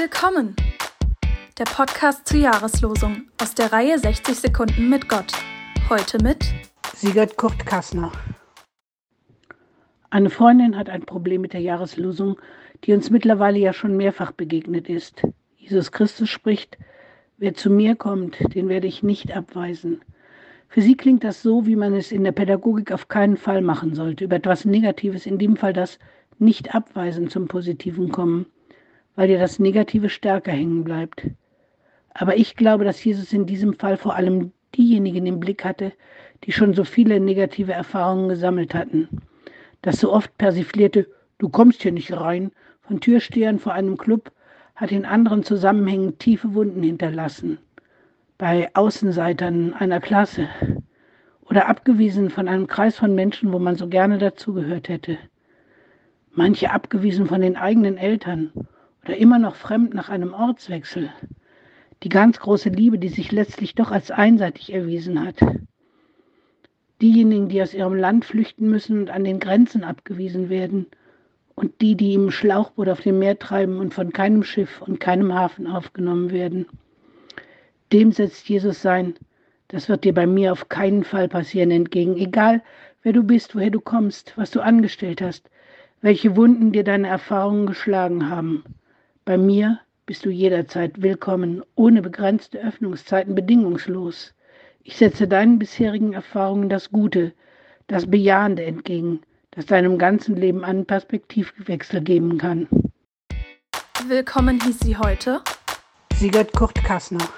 Willkommen! Der Podcast zur Jahreslosung aus der Reihe 60 Sekunden mit Gott. Heute mit Sigurd Kurt Kassner. Eine Freundin hat ein Problem mit der Jahreslosung, die uns mittlerweile ja schon mehrfach begegnet ist. Jesus Christus spricht, wer zu mir kommt, den werde ich nicht abweisen. Für sie klingt das so, wie man es in der Pädagogik auf keinen Fall machen sollte, über etwas Negatives, in dem Fall das Nicht-Abweisen zum Positiven kommen weil dir das Negative stärker hängen bleibt. Aber ich glaube, dass Jesus in diesem Fall vor allem diejenigen im Blick hatte, die schon so viele negative Erfahrungen gesammelt hatten. Das so oft persiflierte Du kommst hier nicht rein von Türstehern vor einem Club hat in anderen Zusammenhängen tiefe Wunden hinterlassen. Bei Außenseitern einer Klasse oder abgewiesen von einem Kreis von Menschen, wo man so gerne dazugehört hätte. Manche abgewiesen von den eigenen Eltern oder immer noch fremd nach einem Ortswechsel. Die ganz große Liebe, die sich letztlich doch als einseitig erwiesen hat. Diejenigen, die aus ihrem Land flüchten müssen und an den Grenzen abgewiesen werden. Und die, die im Schlauchboot auf dem Meer treiben und von keinem Schiff und keinem Hafen aufgenommen werden. Dem setzt Jesus sein, das wird dir bei mir auf keinen Fall passieren, entgegen, egal wer du bist, woher du kommst, was du angestellt hast, welche Wunden dir deine Erfahrungen geschlagen haben. Bei mir bist du jederzeit willkommen, ohne begrenzte Öffnungszeiten, bedingungslos. Ich setze deinen bisherigen Erfahrungen das Gute, das Bejahende entgegen, das deinem ganzen Leben einen Perspektivwechsel geben kann. Willkommen hieß sie heute Sigurd Kurt Kassner.